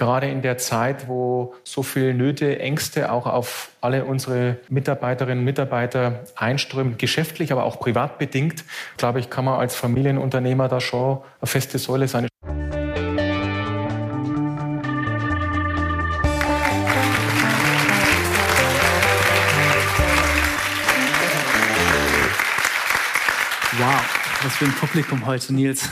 gerade in der Zeit, wo so viele Nöte, Ängste auch auf alle unsere Mitarbeiterinnen und Mitarbeiter einströmen, geschäftlich, aber auch privat bedingt, glaube ich, kann man als Familienunternehmer da schon eine feste Säule sein. Wow, was für ein Publikum heute, Nils.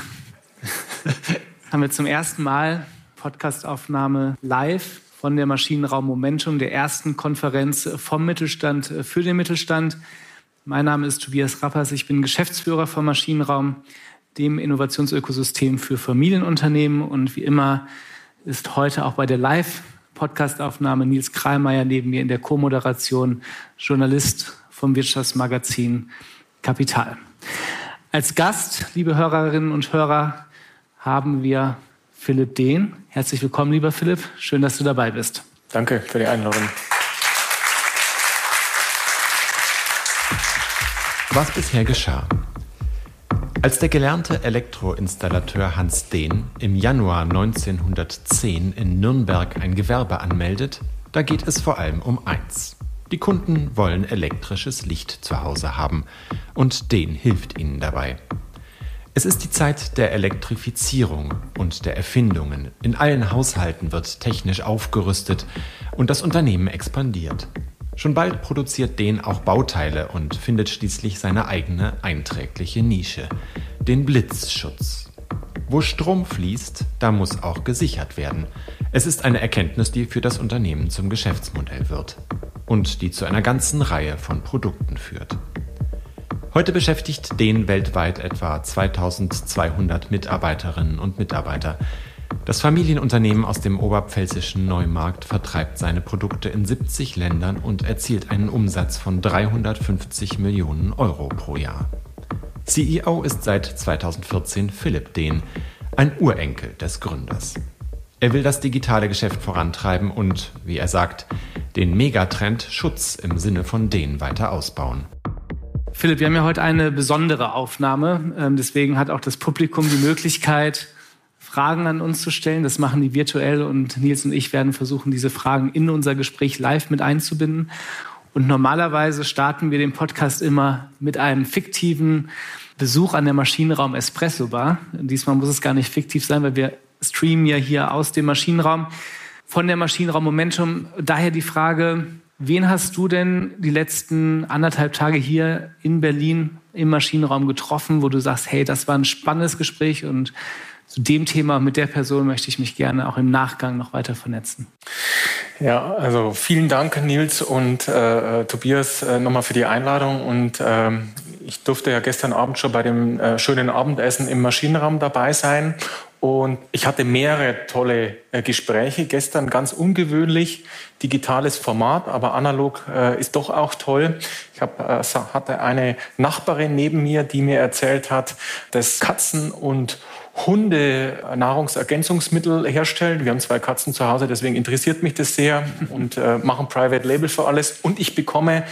Haben wir zum ersten Mal Podcastaufnahme live von der Maschinenraum Momentum, der ersten Konferenz vom Mittelstand für den Mittelstand. Mein Name ist Tobias Rappers, ich bin Geschäftsführer vom Maschinenraum, dem Innovationsökosystem für Familienunternehmen. Und wie immer ist heute auch bei der Live-Podcastaufnahme Nils Kreimeier neben mir in der Co-Moderation, Journalist vom Wirtschaftsmagazin Kapital. Als Gast, liebe Hörerinnen und Hörer, haben wir Philipp Dehn. Herzlich willkommen, lieber Philipp. Schön, dass du dabei bist. Danke für die Einladung. Was bisher geschah? Als der gelernte Elektroinstallateur Hans Dehn im Januar 1910 in Nürnberg ein Gewerbe anmeldet, da geht es vor allem um eins. Die Kunden wollen elektrisches Licht zu Hause haben und Dehn hilft ihnen dabei. Es ist die Zeit der Elektrifizierung und der Erfindungen. In allen Haushalten wird technisch aufgerüstet und das Unternehmen expandiert. Schon bald produziert Den auch Bauteile und findet schließlich seine eigene einträgliche Nische, den Blitzschutz. Wo Strom fließt, da muss auch gesichert werden. Es ist eine Erkenntnis, die für das Unternehmen zum Geschäftsmodell wird und die zu einer ganzen Reihe von Produkten führt. Heute beschäftigt den weltweit etwa 2200 Mitarbeiterinnen und Mitarbeiter. Das Familienunternehmen aus dem oberpfälzischen Neumarkt vertreibt seine Produkte in 70 Ländern und erzielt einen Umsatz von 350 Millionen Euro pro Jahr. CEO ist seit 2014 Philipp Dehn, ein Urenkel des Gründers. Er will das digitale Geschäft vorantreiben und, wie er sagt, den Megatrend Schutz im Sinne von Dehn weiter ausbauen. Philipp, wir haben ja heute eine besondere Aufnahme. Ähm, deswegen hat auch das Publikum die Möglichkeit, Fragen an uns zu stellen. Das machen die virtuell und Nils und ich werden versuchen, diese Fragen in unser Gespräch live mit einzubinden. Und normalerweise starten wir den Podcast immer mit einem fiktiven Besuch an der Maschinenraum Espresso Bar. Diesmal muss es gar nicht fiktiv sein, weil wir streamen ja hier aus dem Maschinenraum von der Maschinenraum Momentum. Daher die Frage, Wen hast du denn die letzten anderthalb Tage hier in Berlin im Maschinenraum getroffen, wo du sagst, hey, das war ein spannendes Gespräch und zu dem Thema mit der Person möchte ich mich gerne auch im Nachgang noch weiter vernetzen? Ja, also vielen Dank, Nils und äh, Tobias, äh, nochmal für die Einladung. Und ähm, ich durfte ja gestern Abend schon bei dem äh, schönen Abendessen im Maschinenraum dabei sein. Und ich hatte mehrere tolle äh, Gespräche gestern, ganz ungewöhnlich, digitales Format, aber analog äh, ist doch auch toll. Ich hab, äh, hatte eine Nachbarin neben mir, die mir erzählt hat, dass Katzen und Hunde Nahrungsergänzungsmittel herstellen. Wir haben zwei Katzen zu Hause, deswegen interessiert mich das sehr und machen Private Label für alles. Und ich bekomme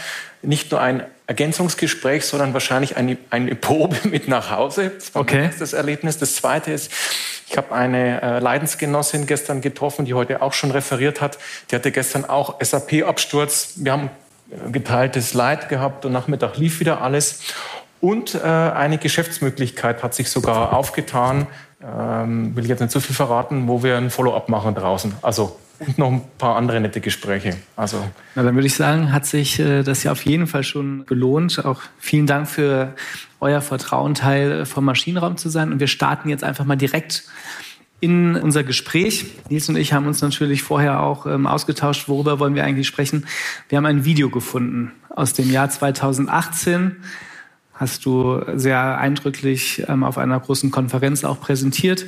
nicht nur ein Ergänzungsgespräch, sondern wahrscheinlich eine, eine Probe mit nach Hause. Das war okay. das Erlebnis. Das zweite ist, ich habe eine äh, Leidensgenossin gestern getroffen, die heute auch schon referiert hat. Die hatte gestern auch SAP-Absturz. Wir haben geteiltes Leid gehabt und Nachmittag lief wieder alles. Und äh, eine Geschäftsmöglichkeit hat sich sogar aufgetan, ähm, will ich jetzt nicht zu viel verraten, wo wir ein Follow-up machen draußen. Also und noch ein paar andere nette Gespräche. Also. Na, dann würde ich sagen, hat sich äh, das ja auf jeden Fall schon gelohnt. Auch vielen Dank für euer Vertrauen, Teil vom Maschinenraum zu sein. Und wir starten jetzt einfach mal direkt in unser Gespräch. Nils und ich haben uns natürlich vorher auch ähm, ausgetauscht, worüber wollen wir eigentlich sprechen. Wir haben ein Video gefunden aus dem Jahr 2018. Hast du sehr eindrücklich ähm, auf einer großen Konferenz auch präsentiert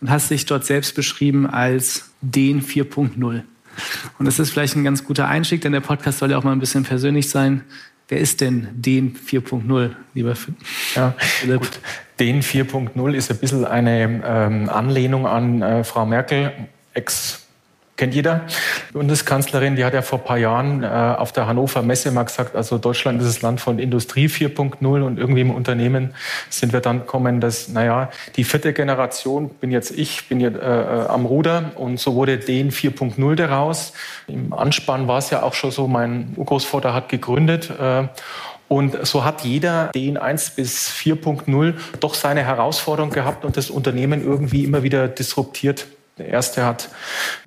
und hast dich dort selbst beschrieben als den 4.0. Und das ist vielleicht ein ganz guter Einstieg, denn der Podcast soll ja auch mal ein bisschen persönlich sein. Wer ist denn den 4.0, lieber ja, Philipp? Gut. Den 4.0 ist ein bisschen eine ähm, Anlehnung an äh, Frau Merkel, Ex kennt jeder. Die Bundeskanzlerin, die hat ja vor ein paar Jahren äh, auf der Hannover Messe mal gesagt, also Deutschland ist das Land von Industrie 4.0 und irgendwie im Unternehmen sind wir dann kommen, dass, naja, die vierte Generation bin jetzt ich, bin jetzt äh, äh am Ruder und so wurde den 4.0 daraus. Im Anspann war es ja auch schon so, mein Urgroßvater hat gegründet äh, und so hat jeder den 1 bis 4.0 doch seine Herausforderung gehabt und das Unternehmen irgendwie immer wieder disruptiert. Der erste hat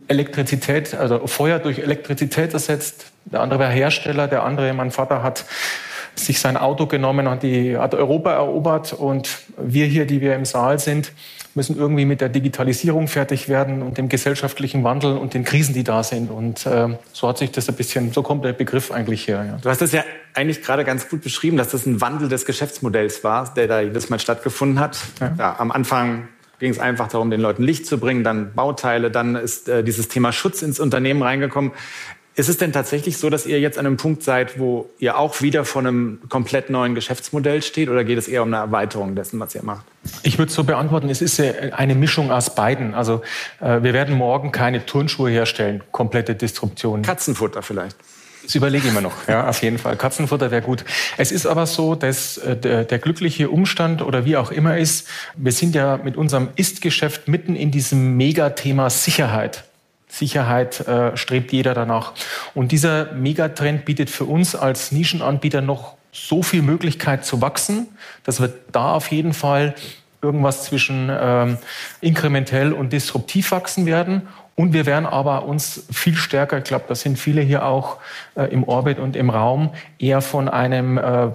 Elektrizität, also Feuer durch Elektrizität ersetzt. Der andere war Hersteller. Der andere, mein Vater, hat sich sein Auto genommen und die, hat Europa erobert. Und wir hier, die wir im Saal sind, müssen irgendwie mit der Digitalisierung fertig werden und dem gesellschaftlichen Wandel und den Krisen, die da sind. Und äh, so hat sich das ein bisschen, so kommt der Begriff eigentlich her. Ja. Du hast das ja eigentlich gerade ganz gut beschrieben, dass das ein Wandel des Geschäftsmodells war, der da jedes Mal stattgefunden hat. Ja. Ja, am Anfang ging es einfach darum, den Leuten Licht zu bringen, dann Bauteile, dann ist äh, dieses Thema Schutz ins Unternehmen reingekommen. Ist es denn tatsächlich so, dass ihr jetzt an einem Punkt seid, wo ihr auch wieder vor einem komplett neuen Geschäftsmodell steht oder geht es eher um eine Erweiterung dessen, was ihr macht? Ich würde es so beantworten, es ist eine Mischung aus beiden. Also äh, wir werden morgen keine Turnschuhe herstellen, komplette Disruption. Katzenfutter vielleicht. Das überlege ich mir noch. Ja, auf jeden Fall. Katzenfutter wäre gut. Es ist aber so, dass äh, der, der, glückliche Umstand oder wie auch immer ist, wir sind ja mit unserem Ist-Geschäft mitten in diesem Megathema Sicherheit. Sicherheit äh, strebt jeder danach. Und dieser Megatrend bietet für uns als Nischenanbieter noch so viel Möglichkeit zu wachsen, dass wir da auf jeden Fall irgendwas zwischen ähm, inkrementell und disruptiv wachsen werden. Und wir werden aber uns viel stärker, ich glaube, da sind viele hier auch äh, im Orbit und im Raum, eher von einem äh,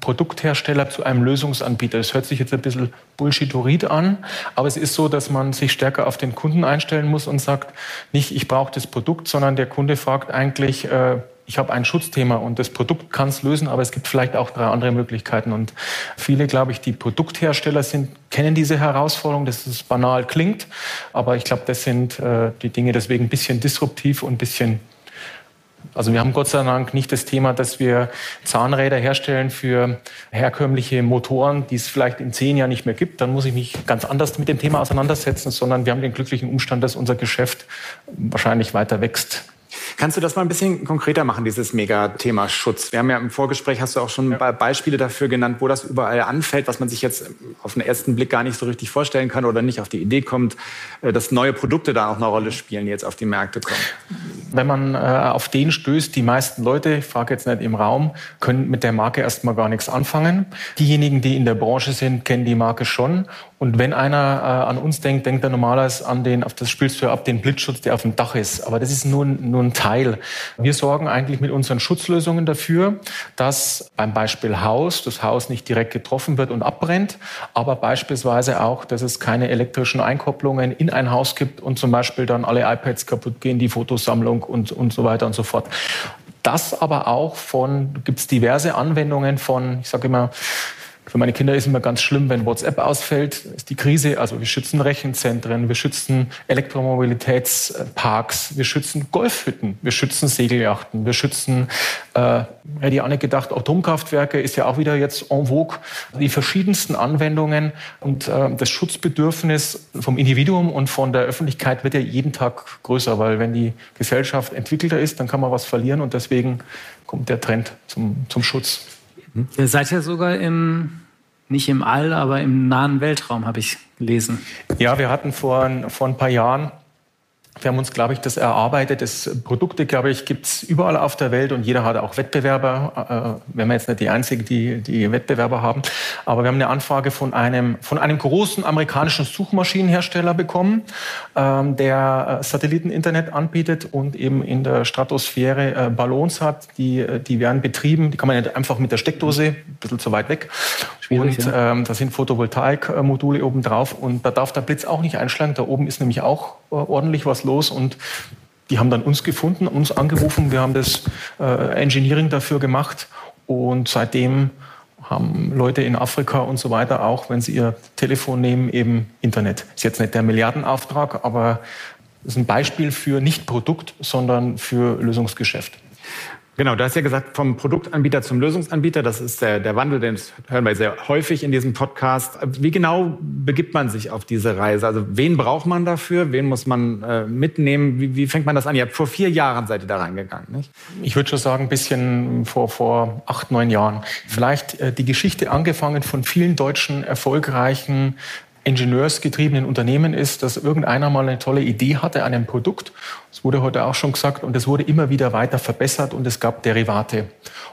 Produkthersteller zu einem Lösungsanbieter. Das hört sich jetzt ein bisschen Bullshitorid an, aber es ist so, dass man sich stärker auf den Kunden einstellen muss und sagt, nicht ich brauche das Produkt, sondern der Kunde fragt eigentlich, äh, ich habe ein Schutzthema und das Produkt kann es lösen, aber es gibt vielleicht auch drei andere Möglichkeiten. Und viele, glaube ich, die Produkthersteller sind, kennen diese Herausforderung, dass es banal klingt, aber ich glaube, das sind äh, die Dinge deswegen ein bisschen disruptiv und ein bisschen also wir haben Gott sei Dank nicht das Thema, dass wir Zahnräder herstellen für herkömmliche Motoren, die es vielleicht in zehn Jahren nicht mehr gibt. Dann muss ich mich ganz anders mit dem Thema auseinandersetzen, sondern wir haben den glücklichen Umstand, dass unser Geschäft wahrscheinlich weiter wächst. Kannst du das mal ein bisschen konkreter machen, dieses Mega-Thema Schutz? Wir haben ja im Vorgespräch, hast du auch schon ja. Beispiele dafür genannt, wo das überall anfällt, was man sich jetzt auf den ersten Blick gar nicht so richtig vorstellen kann oder nicht auf die Idee kommt, äh, dass neue Produkte da auch eine Rolle spielen, die jetzt auf die Märkte kommen. Wenn man äh, auf den stößt, die meisten Leute, ich frage jetzt nicht im Raum, können mit der Marke erstmal gar nichts anfangen. Diejenigen, die in der Branche sind, kennen die Marke schon und wenn einer äh, an uns denkt, denkt er normalerweise an den, auf das spielst du ab, den Blitzschutz, der auf dem Dach ist. Aber das ist nur, nur ein Teil. Wir sorgen eigentlich mit unseren Schutzlösungen dafür, dass beim Beispiel Haus, das Haus nicht direkt getroffen wird und abbrennt, aber beispielsweise auch, dass es keine elektrischen Einkopplungen in ein Haus gibt und zum Beispiel dann alle iPads kaputt gehen, die Fotosammlung und, und so weiter und so fort. Das aber auch von, gibt es diverse Anwendungen von, ich sage immer, für meine Kinder ist immer ganz schlimm, wenn WhatsApp ausfällt, ist die Krise. Also wir schützen Rechenzentren, wir schützen Elektromobilitätsparks, wir schützen Golfhütten, wir schützen Segelyachten, wir schützen, äh, hätte ich auch nicht gedacht, Atomkraftwerke ist ja auch wieder jetzt en vogue. Die verschiedensten Anwendungen und äh, das Schutzbedürfnis vom Individuum und von der Öffentlichkeit wird ja jeden Tag größer, weil wenn die Gesellschaft entwickelter ist, dann kann man was verlieren und deswegen kommt der Trend zum, zum Schutz. Ihr seid ja sogar im, nicht im All, aber im nahen Weltraum, habe ich gelesen. Ja, wir hatten vor, vor ein paar Jahren wir haben uns, glaube ich, das erarbeitet. Das Produkte, glaube ich, gibt es überall auf der Welt und jeder hat auch Wettbewerber. Äh, wir haben jetzt nicht die Einzigen, die, die Wettbewerber haben. Aber wir haben eine Anfrage von einem, von einem großen amerikanischen Suchmaschinenhersteller bekommen, ähm, der äh, Satelliteninternet anbietet und eben in der Stratosphäre äh, Ballons hat. Die, äh, die werden betrieben. Die kann man nicht einfach mit der Steckdose, ein bisschen zu weit weg. Schwierig, und ja. ähm, da sind Photovoltaikmodule oben drauf und da darf der Blitz auch nicht einschlagen. Da oben ist nämlich auch äh, ordentlich was los und die haben dann uns gefunden, uns angerufen. Wir haben das äh, Engineering dafür gemacht und seitdem haben Leute in Afrika und so weiter auch, wenn sie ihr Telefon nehmen, eben Internet. Ist jetzt nicht der Milliardenauftrag, aber ist ein Beispiel für nicht Produkt, sondern für Lösungsgeschäft. Genau, du hast ja gesagt, vom Produktanbieter zum Lösungsanbieter. Das ist der, der Wandel, den hören wir sehr häufig in diesem Podcast. Wie genau begibt man sich auf diese Reise? Also wen braucht man dafür? Wen muss man äh, mitnehmen? Wie, wie, fängt man das an? Ihr habt vor vier Jahren seid ihr da reingegangen, nicht? Ich würde schon sagen, ein bisschen vor, vor acht, neun Jahren. Vielleicht äh, die Geschichte angefangen von vielen deutschen erfolgreichen ingenieursgetriebenen Unternehmen ist, dass irgendeiner mal eine tolle Idee hatte an einem Produkt. Das wurde heute auch schon gesagt und es wurde immer wieder weiter verbessert und es gab Derivate.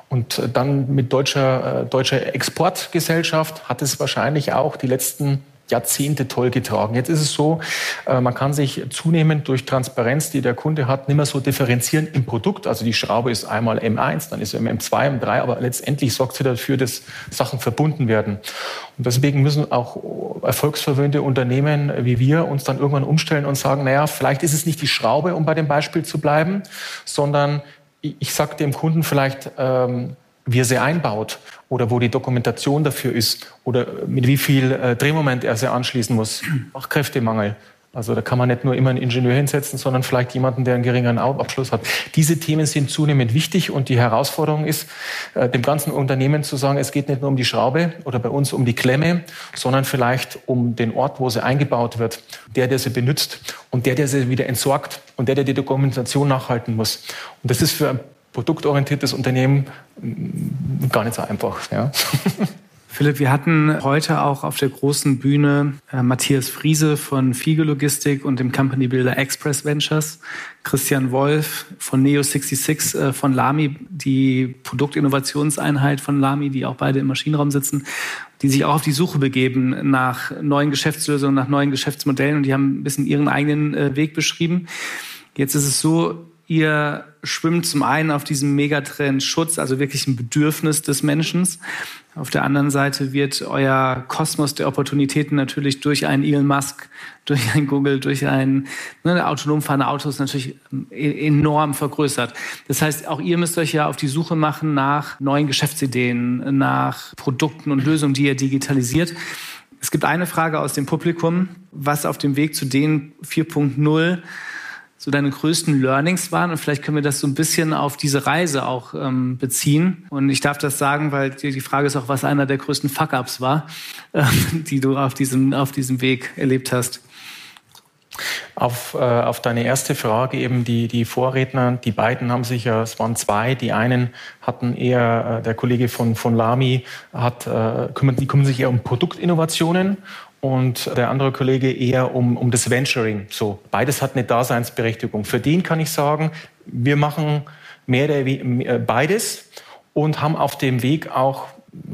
Und dann mit deutscher, äh, deutscher Exportgesellschaft hat es wahrscheinlich auch die letzten Jahrzehnte toll getragen. Jetzt ist es so, äh, man kann sich zunehmend durch Transparenz, die der Kunde hat, nicht mehr so differenzieren im Produkt. Also die Schraube ist einmal M1, dann ist sie M2, M3, aber letztendlich sorgt sie dafür, dass Sachen verbunden werden. Und deswegen müssen auch erfolgsverwöhnte Unternehmen wie wir uns dann irgendwann umstellen und sagen, naja, vielleicht ist es nicht die Schraube, um bei dem Beispiel zu bleiben, sondern ich sage dem Kunden vielleicht, ähm, wie er sie einbaut oder wo die Dokumentation dafür ist oder mit wie viel äh, Drehmoment er sie anschließen muss. Fachkräftemangel. Also da kann man nicht nur immer einen Ingenieur hinsetzen, sondern vielleicht jemanden, der einen geringeren Abschluss hat. Diese Themen sind zunehmend wichtig und die Herausforderung ist, äh, dem ganzen Unternehmen zu sagen, es geht nicht nur um die Schraube oder bei uns um die Klemme, sondern vielleicht um den Ort, wo sie eingebaut wird, der, der sie benutzt und der, der sie wieder entsorgt und der, der die Dokumentation nachhalten muss. Und das ist für produktorientiertes Unternehmen mm, gar nicht so einfach. Ja. Philipp, wir hatten heute auch auf der großen Bühne äh, Matthias Friese von Fiege Logistik und dem Company Builder Express Ventures, Christian Wolf von Neo66 äh, von Lamy, die Produktinnovationseinheit von Lamy, die auch beide im Maschinenraum sitzen, die sich auch auf die Suche begeben nach neuen Geschäftslösungen, nach neuen Geschäftsmodellen und die haben ein bisschen ihren eigenen äh, Weg beschrieben. Jetzt ist es so, Ihr schwimmt zum einen auf diesem Megatrend Schutz, also wirklich ein Bedürfnis des Menschen. Auf der anderen Seite wird euer Kosmos der Opportunitäten natürlich durch einen Elon Musk, durch ein Google, durch ein ne, autonom fahrende Autos natürlich e-, enorm vergrößert. Das heißt, auch ihr müsst euch ja auf die Suche machen nach neuen Geschäftsideen, nach Produkten und Lösungen, die ihr digitalisiert. Es gibt eine Frage aus dem Publikum, was auf dem Weg zu den 4.0 so deine größten Learnings waren und vielleicht können wir das so ein bisschen auf diese Reise auch ähm, beziehen. Und ich darf das sagen, weil die, Frage ist auch, was einer der größten Fuck-ups war, äh, die du auf diesem, auf diesem Weg erlebt hast. Auf, äh, auf deine erste Frage eben die, die Vorredner, die beiden haben sich ja, es waren zwei, die einen hatten eher, äh, der Kollege von, von Lamy hat, äh, kümmert, die kümmern sich eher um Produktinnovationen und der andere Kollege eher um, um das Venturing. So, beides hat eine Daseinsberechtigung. Für den kann ich sagen, wir machen mehr oder weniger äh, beides und haben auf dem Weg auch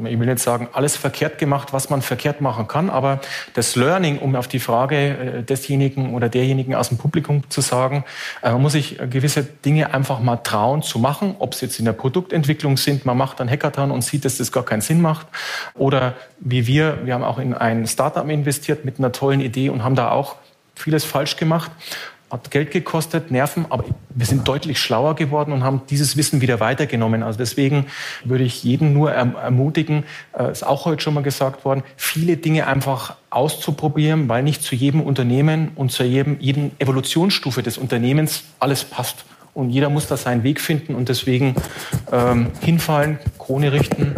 ich will nicht sagen, alles verkehrt gemacht, was man verkehrt machen kann, aber das Learning, um auf die Frage äh, desjenigen oder derjenigen aus dem Publikum zu sagen, äh, man muss sich gewisse Dinge einfach mal trauen zu machen, ob es jetzt in der Produktentwicklung sind, man macht einen Hackathon und sieht, dass das gar keinen Sinn macht, oder wie wir, wir haben auch in ein Startup investiert mit einer tollen Idee und haben da auch vieles falsch gemacht hat Geld gekostet, Nerven, aber wir sind deutlich schlauer geworden und haben dieses Wissen wieder weitergenommen. Also deswegen würde ich jeden nur erm-, ermutigen, äh, ist auch heute schon mal gesagt worden, viele Dinge einfach auszuprobieren, weil nicht zu jedem Unternehmen und zu jedem, jedem Evolutionsstufe des Unternehmens alles passt. Und jeder muss da seinen Weg finden und deswegen ähm, hinfallen, Krone richten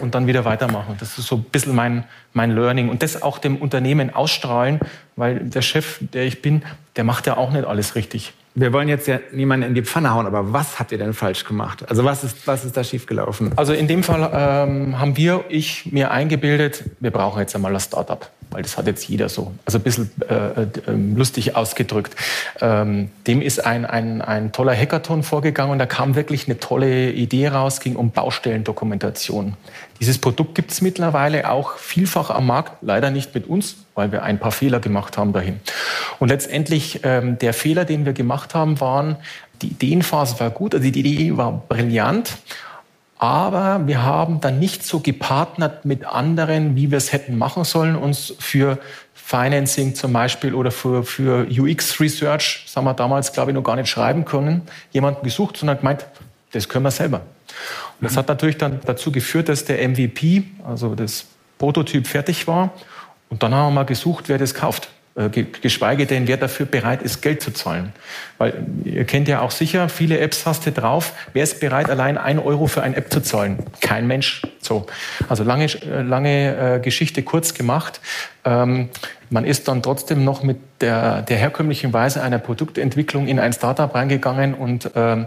und dann wieder weitermachen. Das ist so ein bisschen mein, mein Learning. Und das auch dem Unternehmen ausstrahlen, weil der Chef, der ich bin, der macht ja auch nicht alles richtig. Wir wollen jetzt ja niemanden in die Pfanne hauen, aber was habt ihr denn falsch gemacht? Also was ist, was ist da schiefgelaufen? Also in dem Fall ähm, haben wir, ich, mir eingebildet, wir brauchen jetzt einmal ein Startup weil das hat jetzt jeder so, also ein bisschen äh, äh, lustig ausgedrückt. Ähm, dem ist ein, ein, ein toller Hackathon vorgegangen und da kam wirklich eine tolle Idee raus, ging um Baustellendokumentation. Dieses Produkt gibt es mittlerweile auch vielfach am Markt, leider nicht mit uns, weil wir ein paar Fehler gemacht haben dahin. Und letztendlich ähm, der Fehler, den wir gemacht haben, waren, die Ideenphase war gut, also die Idee war brillant aber wir haben dann nicht so gepartnert mit anderen, wie wir es hätten machen sollen, uns für Financing zum Beispiel oder für, für UX Research, das haben wir damals, glaube ich, noch gar nicht schreiben können, jemanden gesucht, sondern gemeint, das können wir selber. Und das hat natürlich dann dazu geführt, dass der MVP, also das Prototyp fertig war. Und dann haben wir mal gesucht, wer das kauft. Äh, geschweige denn, wer dafür bereit ist, Geld zu zahlen. Weil ihr kennt ja auch sicher, viele Apps hast du drauf. Wer ist bereit, allein ein Euro für eine App zu zahlen? Kein Mensch. So. Also lange, äh, lange äh, Geschichte kurz gemacht. Ähm, man ist dann trotzdem noch mit der, der herkömmlichen Weise einer Produktentwicklung in ein Startup reingegangen und ähm,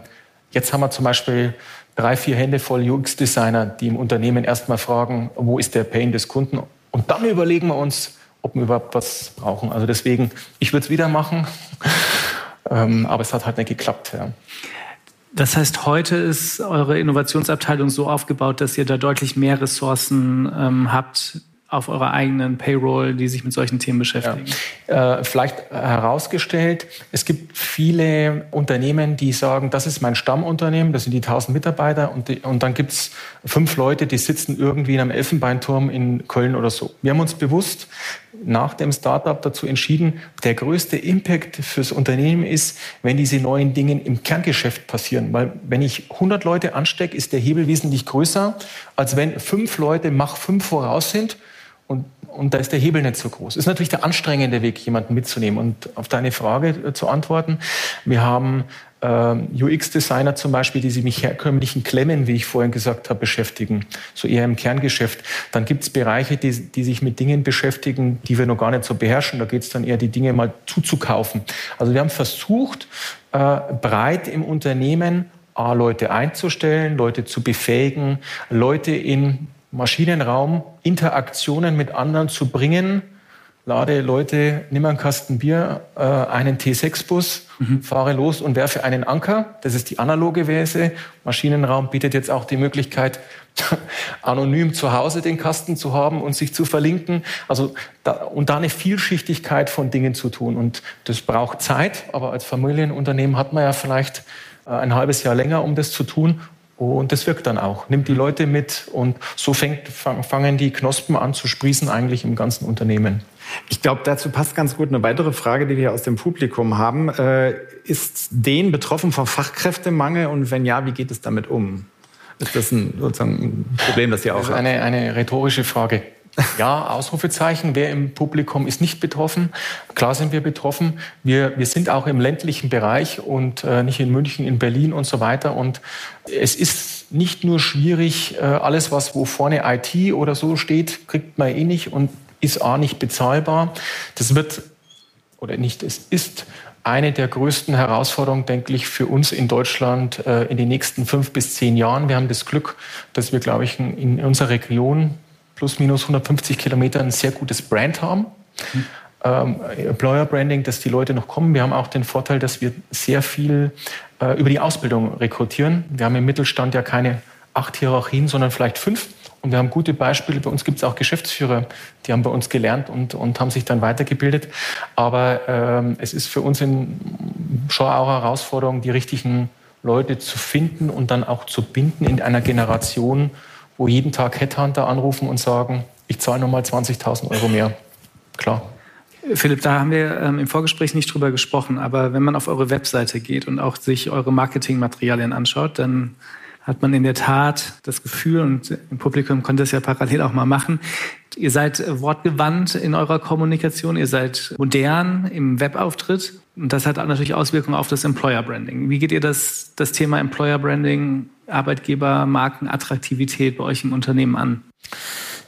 jetzt haben wir zum Beispiel drei, vier Hände voll UX-Designer, die im Unternehmen erstmal fragen, wo ist der Pain des Kunden? Und dann überlegen wir uns, ob wir überhaupt was brauchen. Also deswegen, ich würde es wieder machen, ähm, aber es hat halt nicht geklappt. Ja. Das heißt, heute ist eure Innovationsabteilung so aufgebaut, dass ihr da deutlich mehr Ressourcen ähm, habt, auf eurer eigenen Payroll, die sich mit solchen Themen beschäftigen? Ja. Äh, vielleicht herausgestellt, es gibt viele Unternehmen, die sagen, das ist mein Stammunternehmen, das sind die 1000 Mitarbeiter und, die, und dann gibt es fünf Leute, die sitzen irgendwie in einem Elfenbeinturm in Köln oder so. Wir haben uns bewusst nach dem Startup dazu entschieden, der größte Impact fürs Unternehmen ist, wenn diese neuen Dinge im Kerngeschäft passieren. Weil wenn ich 100 Leute anstecke, ist der Hebel wesentlich größer, als wenn fünf Leute Mach fünf voraus sind und, und da ist der Hebel nicht so groß. Ist natürlich der anstrengende Weg, jemanden mitzunehmen. Und auf deine Frage äh, zu antworten, wir haben ähm, UX-Designer zum Beispiel, die sich mit herkömmlichen Klemmen, wie ich vorhin gesagt habe, beschäftigen, so eher im Kerngeschäft. Dann gibt es Bereiche, die, die sich mit Dingen beschäftigen, die wir noch gar nicht so beherrschen. Da geht es dann eher, die Dinge mal zuzukaufen. Also wir haben versucht, äh, breit im Unternehmen A, Leute einzustellen, Leute zu befähigen, Leute in Maschinenraum Interaktionen mit anderen zu bringen. Lade Leute, nimm einen Kasten Bier, äh, einen T6-Bus, mhm. fahre los und werfe einen Anker. Das ist die analoge Weise. Maschinenraum bietet jetzt auch die Möglichkeit, anonym zu Hause den Kasten zu haben und sich zu verlinken. Also da, und da eine Vielschichtigkeit von Dingen zu tun. Und das braucht Zeit, aber als Familienunternehmen hat man ja vielleicht äh, ein halbes Jahr länger, um das zu tun. Und das wirkt dann auch. Nimmt die Leute mit und so fängt, fangen die Knospen an zu sprießen eigentlich im ganzen Unternehmen. Ich glaube, dazu passt ganz gut eine weitere Frage, die wir aus dem Publikum haben. Äh, ist den betroffen vom Fachkräftemangel und wenn ja, wie geht es damit um? Ist das ein, sozusagen ein Problem, das ihr auch das ist eine, eine rhetorische Frage. Ja, Ausrufezeichen. Wer im Publikum ist nicht betroffen? Klar sind wir betroffen. Wir, wir sind auch im ländlichen Bereich und äh, nicht in München, in Berlin und so weiter. Und es ist nicht nur schwierig, äh, alles, was wo vorne IT oder so steht, kriegt man eh nicht und ist A nicht bezahlbar. Das wird, oder nicht, es ist eine der größten Herausforderungen, denke ich, für uns in Deutschland äh, in den nächsten fünf bis zehn Jahren. Wir haben das Glück, dass wir, glaube ich, in unserer Region plus minus 150 Kilometer ein sehr gutes Brand haben. Mhm. Ähm, Employer Branding, dass die Leute noch kommen. Wir haben auch den Vorteil, dass wir sehr viel äh, über die Ausbildung rekrutieren. Wir haben im Mittelstand ja keine acht Hierarchien, sondern vielleicht fünf. Und wir haben gute Beispiele. Bei uns gibt es auch Geschäftsführer, die haben bei uns gelernt und, und haben sich dann weitergebildet. Aber ähm, es ist für uns in, schon auch eine Herausforderung, die richtigen Leute zu finden und dann auch zu binden in einer Generation, wo jeden Tag Headhunter anrufen und sagen, ich zahle nochmal 20.000 Euro mehr. Klar. Philipp, da haben wir ähm, im Vorgespräch nicht drüber gesprochen, aber wenn man auf eure Webseite geht und auch sich eure Marketingmaterialien anschaut, dann hat man in der Tat das Gefühl, und im Publikum konnte es ja parallel auch mal machen, ihr seid wortgewandt in eurer Kommunikation, ihr seid modern im Webauftritt und das hat natürlich Auswirkungen auf das Employer Branding. Wie geht ihr das, das Thema Employer Branding Arbeitgeber, Marken, Attraktivität bei euch im Unternehmen an?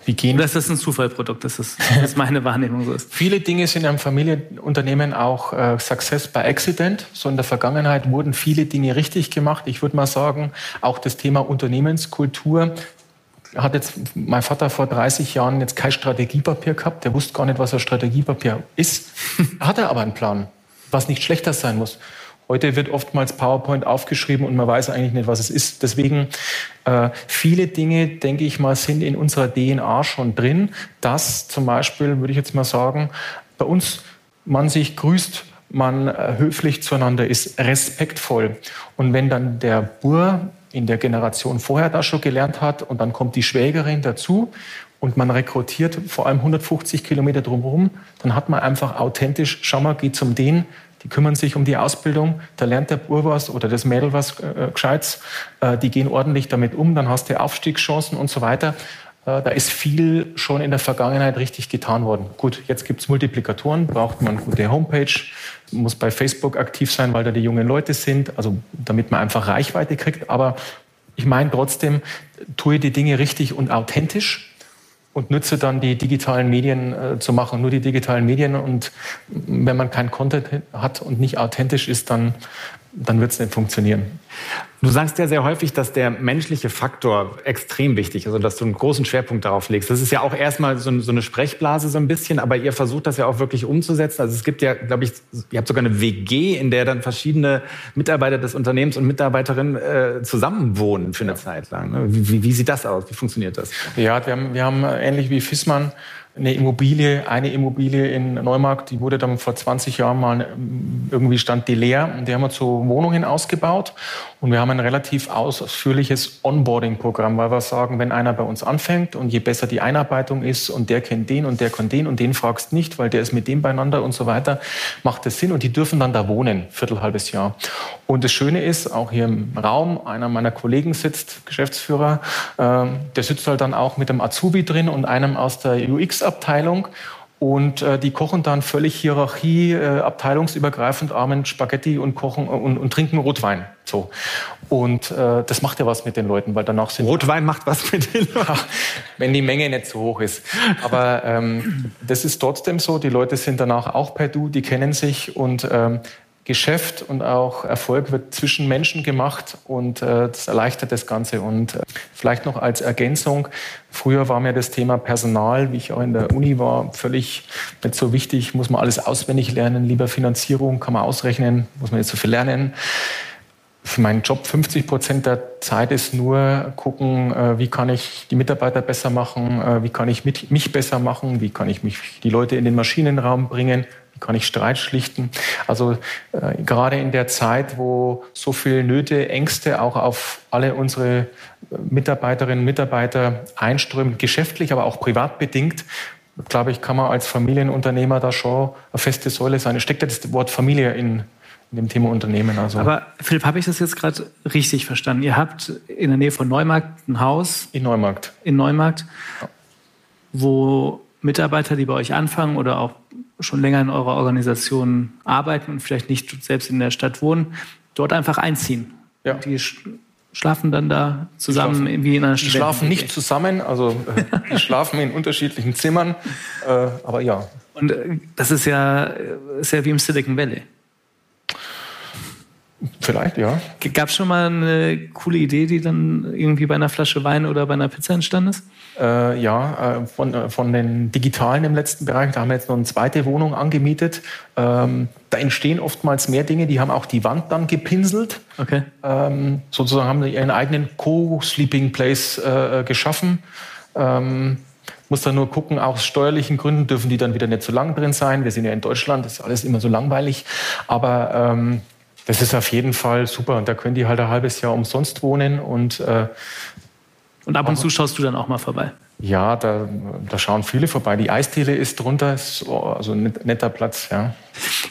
Wie gehen das ist ein Zufallprodukt, das ist, das ist meine Wahrnehmung. So ist. Viele Dinge sind in einem Familienunternehmen auch äh, Success by Accident. So in der Vergangenheit wurden viele Dinge richtig gemacht. Ich würde mal sagen, auch das Thema Unternehmenskultur hat jetzt mein Vater vor 30 Jahren jetzt kein Strategiepapier gehabt. Der wusste gar nicht, was ein Strategiepapier ist. hat er aber einen Plan, was nicht schlechter sein muss. Heute wird oftmals PowerPoint aufgeschrieben und man weiß eigentlich nicht, was es ist. Deswegen äh, viele Dinge, denke ich mal, sind in unserer DNA schon drin. Dass zum Beispiel, würde ich jetzt mal sagen, bei uns man sich grüßt, man äh, höflich zueinander ist, respektvoll. Und wenn dann der Bur in der Generation vorher das schon gelernt hat und dann kommt die Schwägerin dazu und man rekrutiert vor allem 150 Kilometer drumherum, dann hat man einfach authentisch, schau mal, geh zum den, die kümmern sich um die Ausbildung, da lernt der Bur was oder das Mädel was äh, Gescheites, äh, die gehen ordentlich damit um, dann hast du Aufstiegschancen und so weiter. Äh, da ist viel schon in der Vergangenheit richtig getan worden. Gut, jetzt gibt es Multiplikatoren, braucht man eine gute Homepage, muss bei Facebook aktiv sein, weil da die jungen Leute sind, also damit man einfach Reichweite kriegt. Aber ich meine trotzdem, tue die Dinge richtig und authentisch und nütze dann die digitalen Medien äh, zu machen, nur die digitalen Medien. Und wenn man kein Content hat und nicht authentisch ist, dann dann wird es nicht funktionieren. Du sagst ja sehr häufig, dass der menschliche Faktor extrem wichtig ist und dass du einen großen Schwerpunkt darauf legst. Das ist ja auch erstmal so, so eine Sprechblase so ein bisschen, aber ihr versucht das ja auch wirklich umzusetzen. Also es gibt ja, glaube ich, ihr habt sogar eine WG, in der dann verschiedene Mitarbeiter des Unternehmens und Mitarbeiterinnen äh, zusammenwohnen für eine ja. Zeit lang. Ne? Wie, wie, wie, sieht das aus? Wie funktioniert das? Ja, wir haben, wir haben ähnlich wie Fissmann eine Immobilie, eine Immobilie in Neumarkt, die wurde dann vor 20 Jahren mal irgendwie stand die leer. Und die haben wir zu Wohnungen ausgebaut und wir haben ein relativ ausführliches Onboarding-Programm, weil wir sagen, wenn einer bei uns anfängt und je besser die Einarbeitung ist und der kennt den und der kann den und den fragst nicht, weil der ist mit dem beieinander und so weiter, macht das Sinn und die dürfen dann da wohnen, viertelhalbes Jahr. Und das Schöne ist, auch hier im Raum, einer meiner Kollegen sitzt, Geschäftsführer, äh, der sitzt halt dann auch mit einem Azubi drin und einem aus der UX-Abteilung. Und äh, die kochen dann völlig Hierarchie, äh, abteilungsübergreifend Armen Spaghetti und kochen und, und trinken Rotwein. So. Und äh, das macht ja was mit den Leuten, weil danach sind. Rotwein macht was mit den Leuten. wenn die Menge nicht so hoch ist. Aber ähm, das ist trotzdem so. Die Leute sind danach auch per Du, die kennen sich und ähm, Geschäft und auch Erfolg wird zwischen Menschen gemacht und äh, das erleichtert das Ganze. Und äh, vielleicht noch als Ergänzung, früher war mir das Thema Personal, wie ich auch in der Uni war, völlig nicht so wichtig, muss man alles auswendig lernen, lieber Finanzierung kann man ausrechnen, muss man jetzt so viel lernen. Für meinen Job 50 Prozent der Zeit ist nur gucken, äh, wie kann ich die Mitarbeiter besser machen, äh, wie kann ich mich besser machen, wie kann ich mich die Leute in den Maschinenraum bringen, kann ich Streit schlichten. Also äh, gerade in der Zeit, wo so viele Nöte, Ängste auch auf alle unsere äh, Mitarbeiterinnen und Mitarbeiter einströmen, geschäftlich, aber auch privat bedingt, glaube ich, kann man als Familienunternehmer da schon eine feste Säule sein. Es steckt ja das Wort Familie in, in dem Thema Unternehmen. Also. Aber Philipp, habe ich das jetzt gerade richtig verstanden? Ihr habt in der Nähe von Neumarkt ein Haus. In Neumarkt. In Neumarkt, wo Mitarbeiter, die bei euch anfangen oder auch schon länger in eurer Organisation arbeiten und vielleicht nicht selbst in der Stadt wohnen, dort einfach einziehen. Ja. Die schlafen dann da zusammen schlafen, wie in einer Stadt. Die schlafen nicht zusammen, also äh, die schlafen in unterschiedlichen Zimmern, äh, aber ja. Und äh, das ist ja, ist ja wie im Silicon Valley. Vielleicht, ja. Gab es schon mal eine coole Idee, die dann irgendwie bei einer Flasche Wein oder bei einer Pizza entstanden ist? Äh, ja, äh, von, äh, von den Digitalen im letzten Bereich. Da haben wir jetzt noch eine zweite Wohnung angemietet. Ähm, da entstehen oftmals mehr Dinge. Die haben auch die Wand dann gepinselt. Okay. Ähm, sozusagen haben ihren eigenen Co-Sleeping Place äh, geschaffen. Ähm, muss dann nur gucken, aus steuerlichen Gründen dürfen die dann wieder nicht so lang drin sein. Wir sind ja in Deutschland, das ist alles immer so langweilig. Aber ähm, das ist auf jeden Fall super. Und da können die halt ein halbes Jahr umsonst wohnen und äh, und ab und zu schaust du dann auch mal vorbei? Ja, da, da schauen viele vorbei. Die Eisdiele ist drunter, ist also ein netter Platz. Ja.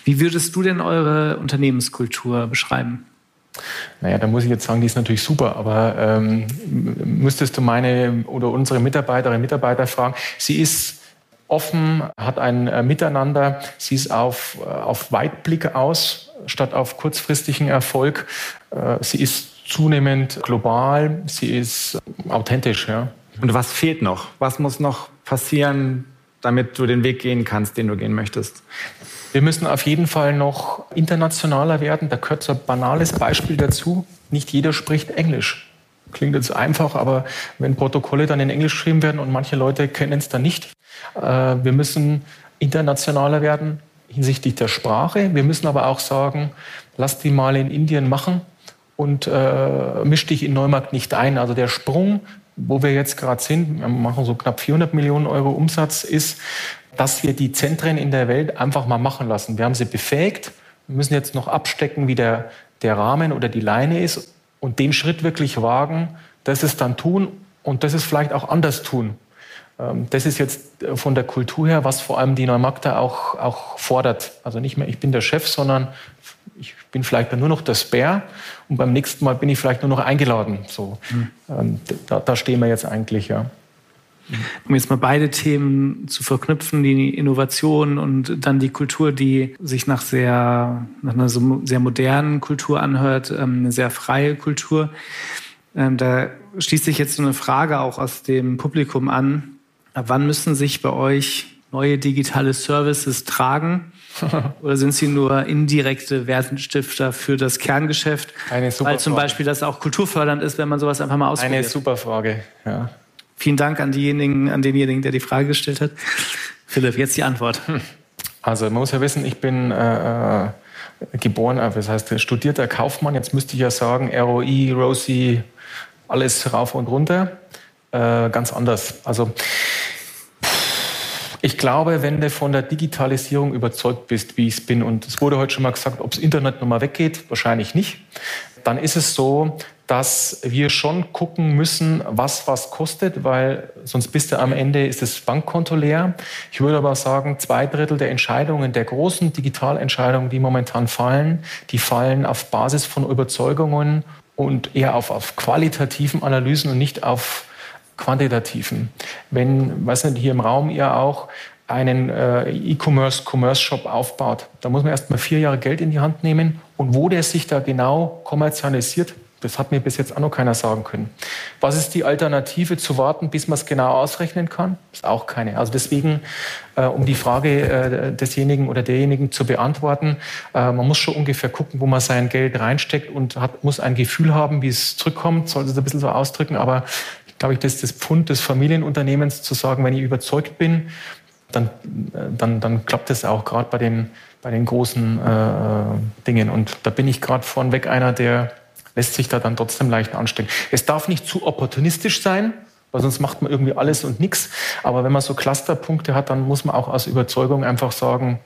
Wie würdest du denn eure Unternehmenskultur beschreiben? Naja, da muss ich jetzt sagen, die ist natürlich super, aber ähm, müsstest du meine oder unsere Mitarbeiterinnen und Mitarbeiter fragen, sie ist offen, hat ein äh, Miteinander, sie ist auf, äh, auf Weitblick aus, statt auf kurzfristigen Erfolg. Äh, sie ist zunehmend global, sie ist authentisch. Ja. Und was fehlt noch? Was muss noch passieren, damit du den Weg gehen kannst, den du gehen möchtest? Wir müssen auf jeden Fall noch internationaler werden. Da gehört so ein banales Beispiel dazu. Nicht jeder spricht Englisch. Klingt jetzt einfach, aber wenn Protokolle dann in Englisch geschrieben werden und manche Leute kennen es dann nicht. Äh, wir müssen internationaler werden hinsichtlich der Sprache. Wir müssen aber auch sagen, lass die mal in Indien machen und äh, misch dich in Neumarkt nicht ein. Also der Sprung, wo wir jetzt gerade sind, wir machen so knapp 400 Millionen Euro Umsatz, ist, dass wir die Zentren in der Welt einfach mal machen lassen. Wir haben sie befähigt. Wir müssen jetzt noch abstecken, wie der, der Rahmen oder die Leine ist und den Schritt wirklich wagen, das ist dann tun und das ist vielleicht auch anders tun. Ähm, das ist jetzt äh, von der Kultur her, was vor allem die Neumarkter auch, auch fordert. Also nicht mehr, ich bin der Chef, sondern ich bin vielleicht dann nur noch der Spare und beim nächsten Mal bin ich vielleicht nur noch eingeladen. So, mhm. da, da, stehen wir jetzt eigentlich, ja. Um jetzt mal beide Themen zu verknüpfen, die Innovation und dann die Kultur, die sich nach sehr, nach einer so sehr modernen Kultur anhört, ähm, eine sehr freie Kultur. Da schließt sich jetzt so eine Frage auch aus dem Publikum an. Ab wann müssen sich bei euch neue digitale Services tragen? Oder sind sie nur indirekte Wertenstifter für das Kerngeschäft? Eine super Weil zum Frage. Beispiel das auch kulturfördernd ist, wenn man sowas einfach mal ausprobiert. Eine super Frage, ja. Vielen Dank an diejenigen, an denjenigen, der die Frage gestellt hat. Philipp, jetzt die Antwort. Also man muss ja wissen, ich bin äh, äh geboren, äh, das heißt studierter Kaufmann. Jetzt müsste ich ja sagen, ROI, ROSI, alles rauf und runter. Äh, ganz anders. Also ich glaube, wenn du von der Digitalisierung überzeugt bist, wie ich es bin, und es wurde heute schon mal gesagt, ob das Internet nochmal weggeht, wahrscheinlich nicht, dann ist es so, dass wir schon gucken müssen, was was kostet, weil sonst bist du am Ende, ist das Bankkonto leer. Ich würde aber sagen, zwei Drittel der Entscheidungen, der großen Digitalentscheidungen, die momentan fallen, die fallen auf Basis von Überzeugungen und eher auf, auf qualitativen Analysen und nicht auf quantitativen. Wenn, weiß nicht, hier im Raum ihr auch einen äh, E-Commerce, Commerce-Shop aufbaut, da muss man erst mal vier Jahre Geld in die Hand nehmen. Und wo der sich da genau kommerzialisiert, das hat mir bis jetzt auch noch keiner sagen können. Was ist die Alternative zu warten, bis man es genau ausrechnen kann? Ist auch keine. Also deswegen, äh, um die Frage äh, desjenigen oder derjenigen zu beantworten, man muss schon ungefähr gucken, wo man sein Geld reinsteckt und hat, muss ein Gefühl haben, wie es zurückkommt, sollte es ein bisschen so ausdrücken. Aber ich glaube, das ist das Pfund des Familienunternehmens, zu sagen, wenn ich überzeugt bin, dann, äh, dann, dann klappt es auch gerade bei den, bei den großen äh, Dingen. Und da bin ich gerade vornweg einer, der lässt sich da dann trotzdem leicht anstecken. Es darf nicht zu opportunistisch sein, weil sonst macht man irgendwie alles und nichts. Aber wenn man so Clusterpunkte hat, dann muss man auch aus Überzeugung einfach sagen,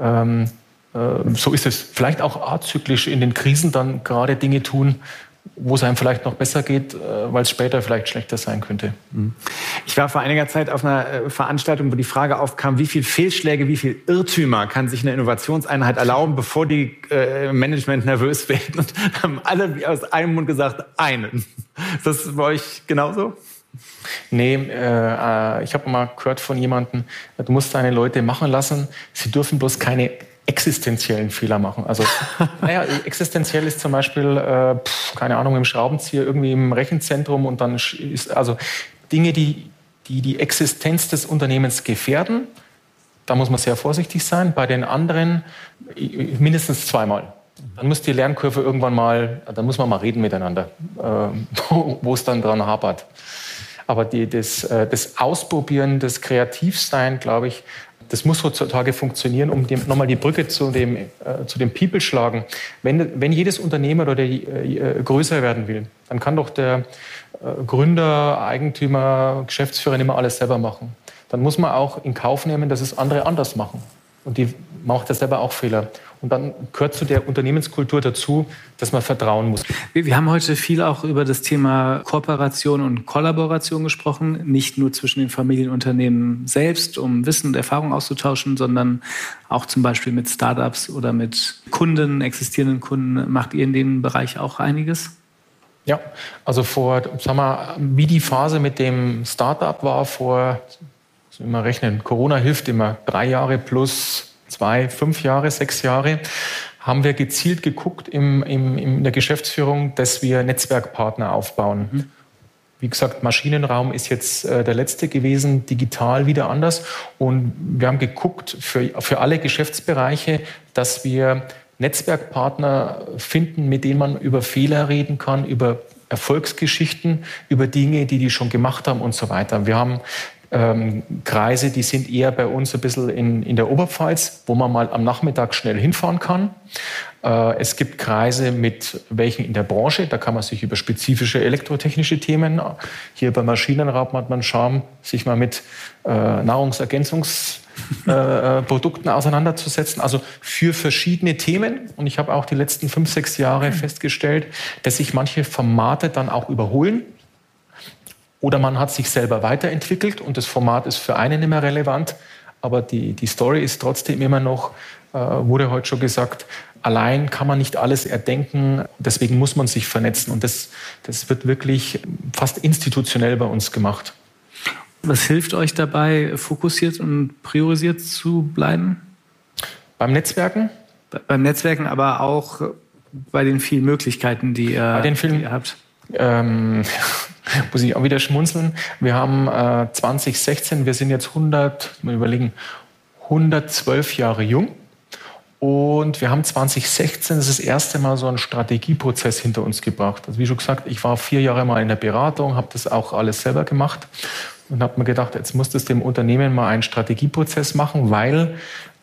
ähm, äh, so ist es. Vielleicht auch azyklisch in den Krisen dann gerade Dinge tun, wo es einem vielleicht noch besser geht, äh, weil es später vielleicht schlechter sein könnte. Mhm. Ich war vor einiger Zeit auf einer äh, Veranstaltung, wo die Frage aufkam, wie viel Fehlschläge, wie viel Irrtümer kann sich eine Innovationseinheit erlauben, bevor die äh, Management nervös werden. Und haben alle aus einem Mund gesagt, einen. Ist das bei euch genauso? Nee, äh, ich habe mal gehört von jemandem, du musst deine Leute machen lassen, sie dürfen bloß keine existenziellen Fehler machen. Also, naja, existenziell ist zum Beispiel, äh, pf, keine Ahnung, im Schraubenzieher irgendwie im Rechenzentrum und dann ist, also Dinge, die, die die Existenz des Unternehmens gefährden, da muss man sehr vorsichtig sein. Bei den anderen mindestens zweimal. Dann muss die Lernkurve irgendwann mal, dann muss man mal reden miteinander, äh, wo es dann dran hapert. Aber die, das, äh, das Ausprobieren, das Kreativsein, glaube ich, das muss heutzutage funktionieren, um nochmal die Brücke zu dem, äh, zu dem People schlagen. Wenn, wenn jedes Unternehmer oder äh, größer werden will, dann kann doch der äh, Gründer, Eigentümer, Geschäftsführer nicht mehr alles selber machen. Dann muss man auch in Kauf nehmen, dass es andere anders machen. Und die macht ja selber auch Fehler. Und dann gehört zu der Unternehmenskultur dazu, dass man vertrauen muss. Wir haben heute viel auch über das Thema Kooperation und Kollaboration gesprochen, nicht nur zwischen den Familienunternehmen selbst, um Wissen und Erfahrung auszutauschen, sondern auch zum Beispiel mit Startups oder mit Kunden, existierenden Kunden. Macht ihr in dem Bereich auch einiges? Ja, also vor, sag mal, wie die Phase mit dem Startup war vor, muss immer rechnen, Corona hilft immer, drei Jahre plus zwei, fünf Jahre, sechs Jahre, haben wir gezielt geguckt im, im, in der Geschäftsführung, dass wir Netzwerkpartner aufbauen. Mhm. Wie gesagt, Maschinenraum ist jetzt äh, der letzte gewesen, digital wieder anders. Und wir haben geguckt für, für alle Geschäftsbereiche, dass wir Netzwerkpartner finden, mit denen man über Fehler reden kann, über Erfolgsgeschichten, über Dinge, die die schon gemacht haben und so weiter. Wir haben ähm, Kreise, die sind eher bei uns ein bisschen in, in der Oberpfalz, wo man mal am Nachmittag schnell hinfahren kann. Äh, es gibt Kreise mit welchen in der Branche, da kann man sich über spezifische elektrotechnische Themen, hier bei Maschinenraum hat man Charme, sich mal mit äh, Nahrungsergänzungsprodukten äh, auseinanderzusetzen. Also für verschiedene Themen. Und ich habe auch die letzten fünf, sechs Jahre festgestellt, dass sich manche Formate dann auch überholen. Oder man hat sich selber weiterentwickelt und das Format ist für einen mehr relevant, aber die, die Story ist trotzdem immer noch, äh, wurde heute schon gesagt, allein kann man nicht alles erdenken, deswegen muss man sich vernetzen und das, das wird wirklich fast institutionell bei uns gemacht. was hilft euch dabei, fokussiert und priorisiert zu bleiben? Beim Netzwerken? beim Netzwerken, aber auch bei den vielen Möglichkeiten, die, äh, vielen, die ihr habt. Ähm, muss ich auch wieder schmunzeln. Wir haben äh, 2016, wir sind jetzt 100, mal überlegen, 112 Jahre jung. Und wir haben 2016 das, das erste Mal so einen Strategieprozess hinter uns gebracht. Also wie schon gesagt, ich war vier Jahre mal in der Beratung, habe das auch alles selber gemacht und habe mir gedacht, jetzt muss das dem Unternehmen mal einen Strategieprozess machen, weil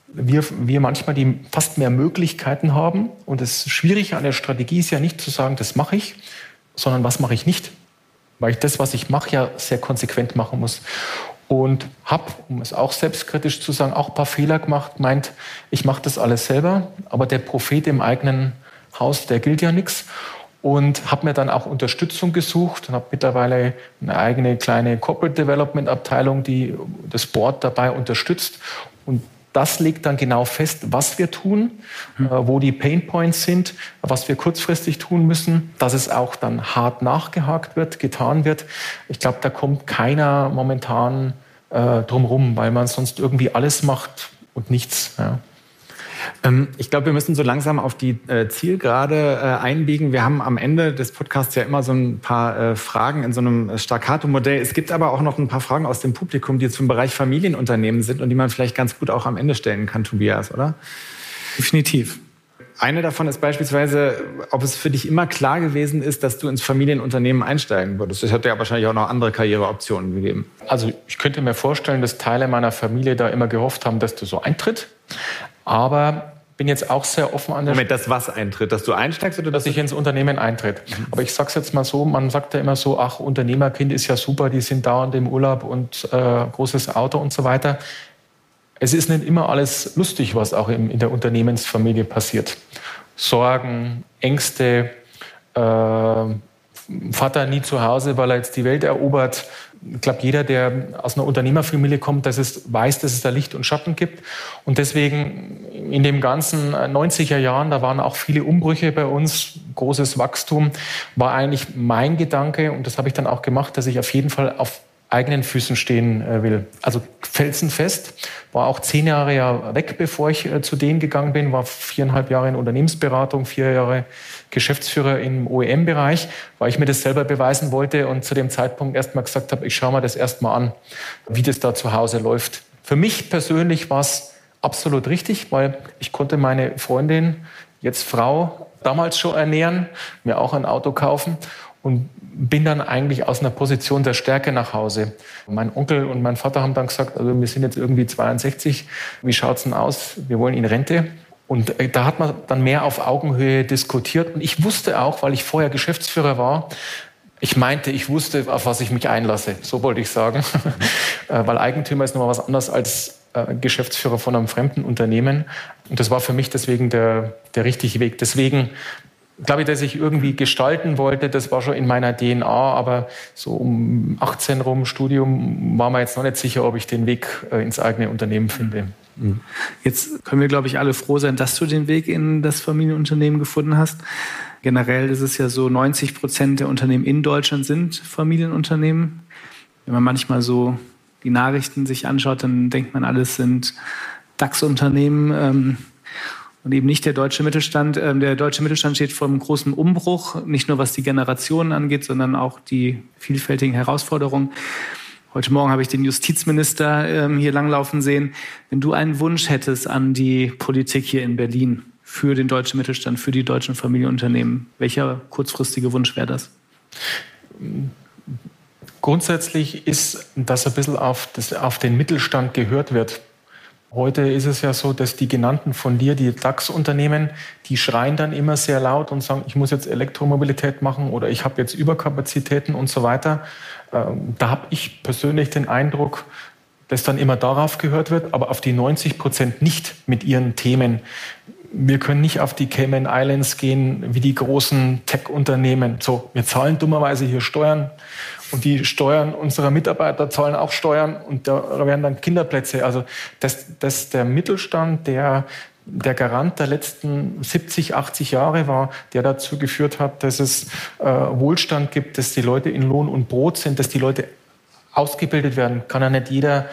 wir, wir manchmal die fast mehr Möglichkeiten haben. Und das Schwierige an der Strategie ist ja nicht zu sagen, das mache ich, sondern was mache ich nicht. Weil ich das, was ich mache, ja sehr konsequent machen muss. Und habe, um es auch selbstkritisch zu sagen, auch ein paar Fehler gemacht, meint, ich mache das alles selber, aber der Prophet im eigenen Haus, der gilt ja nichts. Und habe mir dann auch Unterstützung gesucht und habe mittlerweile eine eigene kleine Corporate Development Abteilung, die das Board dabei unterstützt. Und das legt dann genau fest, was wir tun, mhm. äh, wo die Pain Points sind, was wir kurzfristig tun müssen, dass es auch dann hart nachgehakt wird, getan wird. Ich glaube, da kommt keiner momentan äh, drum rum, weil man sonst irgendwie alles macht und nichts. Ja. Ähm, ich glaube, wir müssen so langsam auf die äh, Zielgerade äh, einbiegen. Wir haben am Ende des Podcasts ja immer so ein paar äh, Fragen in so einem Staccato-Modell. Es gibt aber auch noch ein paar Fragen aus dem Publikum, die zum Bereich Familienunternehmen sind und die man vielleicht ganz gut auch am Ende stellen kann, Tobias, oder? Definitiv. Eine davon ist beispielsweise, ob es für dich immer klar gewesen ist, dass du ins Familienunternehmen einsteigen würdest. Es hätte ja wahrscheinlich auch noch andere Karriereoptionen gegeben. Also ich könnte mir vorstellen, dass Teile meiner Familie da immer gehofft haben, dass du so eintritt. Aber bin jetzt auch sehr offen an der Moment, das was eintritt, dass du einsteigst oder dass, dass ich ins Unternehmen eintritt. Mhm. Aber ich sage es jetzt mal so, man sagt ja immer so, ach, Unternehmerkind ist ja super, die sind dauernd im Urlaub und äh, großes Auto und so weiter. Es ist nicht immer alles lustig, was auch in, in der Unternehmensfamilie passiert. Sorgen, Ängste, äh, Vater nie zu Hause, weil er jetzt die Welt erobert. Ich glaube, jeder, der aus einer Unternehmerfamilie kommt, dass es weiß, dass es da Licht und Schatten gibt. Und deswegen in den ganzen 90er Jahren, da waren auch viele Umbrüche bei uns, großes Wachstum, war eigentlich mein Gedanke, und das habe ich dann auch gemacht, dass ich auf jeden Fall auf eigenen Füßen stehen äh, will. Also felsenfest. War auch zehn Jahre ja weg, bevor ich äh, zu denen gegangen bin. War viereinhalb Jahre in Unternehmensberatung, vier Jahre Geschäftsführer im OEM-Bereich, weil ich mir das selber beweisen wollte und zu dem Zeitpunkt erstmal gesagt habe, ich schaue mir das erstmal an, wie das da zu Hause läuft. Für mich persönlich war es absolut richtig, weil ich konnte meine Freundin, jetzt Frau, damals schon ernähren, mir auch ein Auto kaufen und bin dann eigentlich aus einer Position der Stärke nach Hause. Mein Onkel und mein Vater haben dann gesagt, also wir sind jetzt irgendwie 62, wie schaut's denn aus? Wir wollen in Rente. Und äh, da hat man dann mehr auf Augenhöhe diskutiert. Und ich wusste auch, weil ich vorher Geschäftsführer war, ich meinte, ich wusste, auf was ich mich einlasse. So wollte ich sagen. Äh, weil Eigentümer ist nochmal was anderes als äh, Geschäftsführer von einem fremden Unternehmen. Und das war für mich deswegen der, der richtige Weg. Deswegen glaube ich, dass ich irgendwie gestalten wollte. Das war schon in meiner DNA, aber so um 18 rum Studium war man jetzt noch nicht sicher, ob ich den Weg äh, ins eigene Unternehmen finde. Mhm. Jetzt können wir, glaube ich, alle froh sein, dass du den Weg in das Familienunternehmen gefunden hast. Generell ist es ja so, 90 Prozent der Unternehmen in Deutschland sind Familienunternehmen. Wenn man manchmal so die Nachrichten sich anschaut, dann denkt man, alles sind DAX-Unternehmen. Und eben nicht der deutsche Mittelstand. Ähm, der deutsche Mittelstand steht vor einem großen Umbruch, nicht nur was die Generationen angeht, sondern auch die vielfältigen Herausforderungen. Heute Morgen habe ich den Justizminister ähm, hier langlaufen sehen. Wenn du einen Wunsch hättest an die Politik hier in Berlin für den deutschen Mittelstand, für die deutschen Familienunternehmen, welcher kurzfristige Wunsch wäre das? Grundsätzlich ist, dass ein bisschen auf, das, auf den Mittelstand gehört wird. Heute ist es ja so, dass die genannten von dir, die DAX-Unternehmen, die schreien dann immer sehr laut und sagen, ich muss jetzt Elektromobilität machen oder ich habe jetzt Überkapazitäten und so weiter. Ähm, da habe ich persönlich den Eindruck, dass dann immer darauf gehört wird, aber auf die 90 Prozent nicht mit ihren Themen. Wir können nicht auf die Cayman Islands gehen wie die großen Tech-Unternehmen. So, wir zahlen dummerweise hier Steuern. Und die Steuern unserer Mitarbeiter zahlen auch Steuern und da werden dann Kinderplätze. Also dass, dass der Mittelstand, der der Garant der letzten 70, 80 Jahre war, der dazu geführt hat, dass es äh, Wohlstand gibt, dass die Leute in Lohn und Brot sind, dass die Leute ausgebildet werden. Kann ja nicht jeder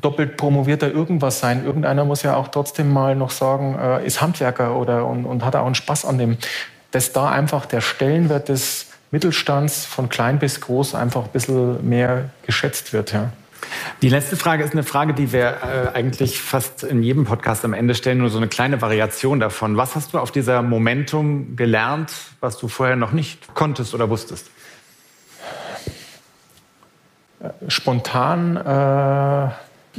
doppelt promovierter irgendwas sein. Irgendeiner muss ja auch trotzdem mal noch sagen, äh, ist Handwerker oder und, und hat auch einen Spaß an dem. Dass da einfach der Stellenwert des Mittelstands von klein bis groß einfach ein bisschen mehr geschätzt wird. Ja. Die letzte Frage ist eine Frage, die wir äh, eigentlich fast in jedem Podcast am Ende stellen, nur so eine kleine Variation davon. Was hast du auf dieser Momentum gelernt, was du vorher noch nicht konntest oder wusstest? spontan, äh,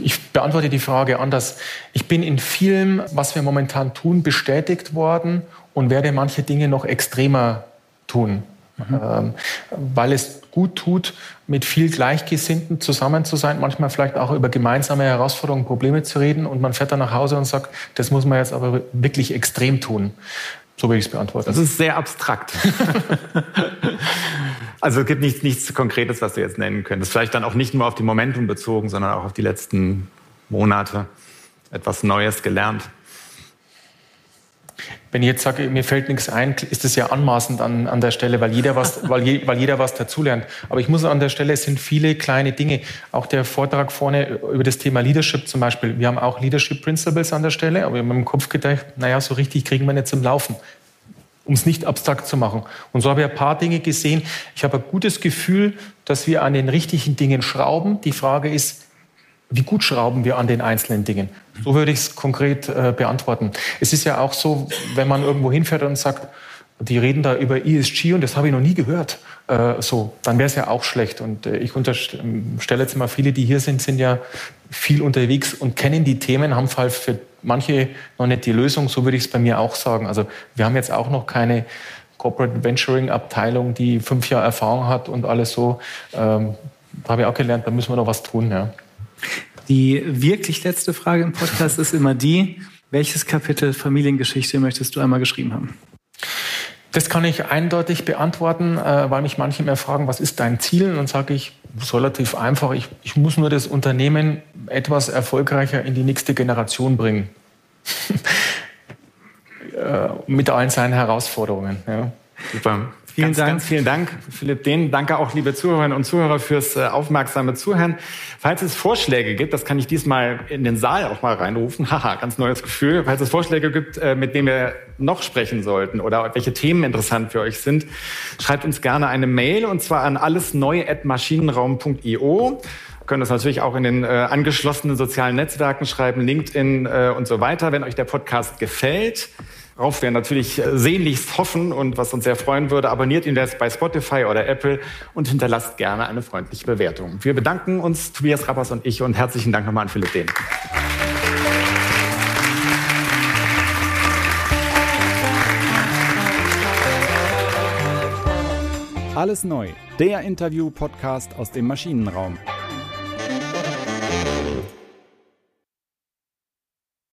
ich beantworte die Frage anders. Ich bin in vielem, was wir momentan tun, bestätigt worden und werde manche Dinge noch extremer tun. Mhm. Ähm, weil es gut tut, mit viel Gleichgesinnten zusammen zu sein, manchmal vielleicht auch über gemeinsame Herausforderungen, Probleme zu reden und man fährt dann nach Hause und sagt, das muss man jetzt aber wirklich extrem tun. So will ich es beantworten. Das ist sehr abstrakt. also es gibt nichts, nichts Konkretes, was du jetzt nennen könntest. Vielleicht dann auch nicht nur auf die Momentum bezogen, sondern auch auf die letzten Monate etwas Neues gelernt. Wenn ich jetzt sage, mir fällt nichts ein, ist das ja anmaßend an, an der Stelle, weil jeder, was, weil, je, weil jeder was dazulernt. Aber ich muss an der Stelle, es sind viele kleine Dinge. Auch der Vortrag vorne über das Thema Leadership zum Beispiel. Wir haben auch Leadership Principles an der Stelle, aber wir haben im Kopf gedacht, naja, so richtig kriegen wir nicht zum Laufen um es nicht abstrakt zu machen. Und so habe ich ein paar Dinge gesehen. Ich habe ein gutes Gefühl, dass wir an den richtigen Dingen schrauben. Die Frage ist, wie gut schrauben wir an den einzelnen Dingen? So würde ich es konkret äh, beantworten. Es ist ja auch so, wenn man irgendwo hinfährt und sagt, die reden da über ESG und das habe ich noch nie gehört. Äh, so, dann wäre es ja auch schlecht. Und äh, ich unterstelle jetzt mal, viele, die hier sind, sind ja viel unterwegs und kennen die Themen, haben halt für manche noch nicht die Lösung. So würde ich es bei mir auch sagen. Also wir haben jetzt auch noch keine Corporate Venturing Abteilung, die fünf Jahre Erfahrung hat und alles so. Ähm, da habe ich auch gelernt, da müssen wir noch was tun. Ja. Die wirklich letzte Frage im Podcast ist immer die, welches Kapitel Familiengeschichte möchtest du einmal geschrieben haben? Das kann ich eindeutig beantworten, äh, weil mich manche mehr fragen, was ist dein Ziel? Und dann sage ich, ist relativ einfach, ich, ich muss nur das Unternehmen etwas erfolgreicher in die nächste Generation bringen. Äh, mit allen seinen Herausforderungen. Ja. Super. Vielen ganz, Dank. Ganz vielen Dank, Philipp Dehn. Danke auch, liebe Zuhörerinnen und Zuhörer, fürs äh, aufmerksame Zuhören. Falls es Vorschläge gibt, das kann ich diesmal in den Saal auch mal reinrufen. Haha, ganz neues Gefühl. Falls es Vorschläge gibt, äh, mit denen wir noch sprechen sollten oder welche Themen interessant für euch sind, schreibt uns gerne eine Mail und zwar an allesneu@maschinenraum.io können das natürlich auch in den äh, angeschlossenen sozialen Netzwerken schreiben, LinkedIn äh, und so weiter. Wenn euch der Podcast gefällt, Worauf wir natürlich äh, sehnlichst hoffen und was uns sehr freuen würde, abonniert ihn jetzt bei Spotify oder Apple und hinterlasst gerne eine freundliche Bewertung. Wir bedanken uns, Tobias Rappers und ich, und herzlichen Dank nochmal an Philipp Dehn. Alles neu, der Interview-Podcast aus dem Maschinenraum.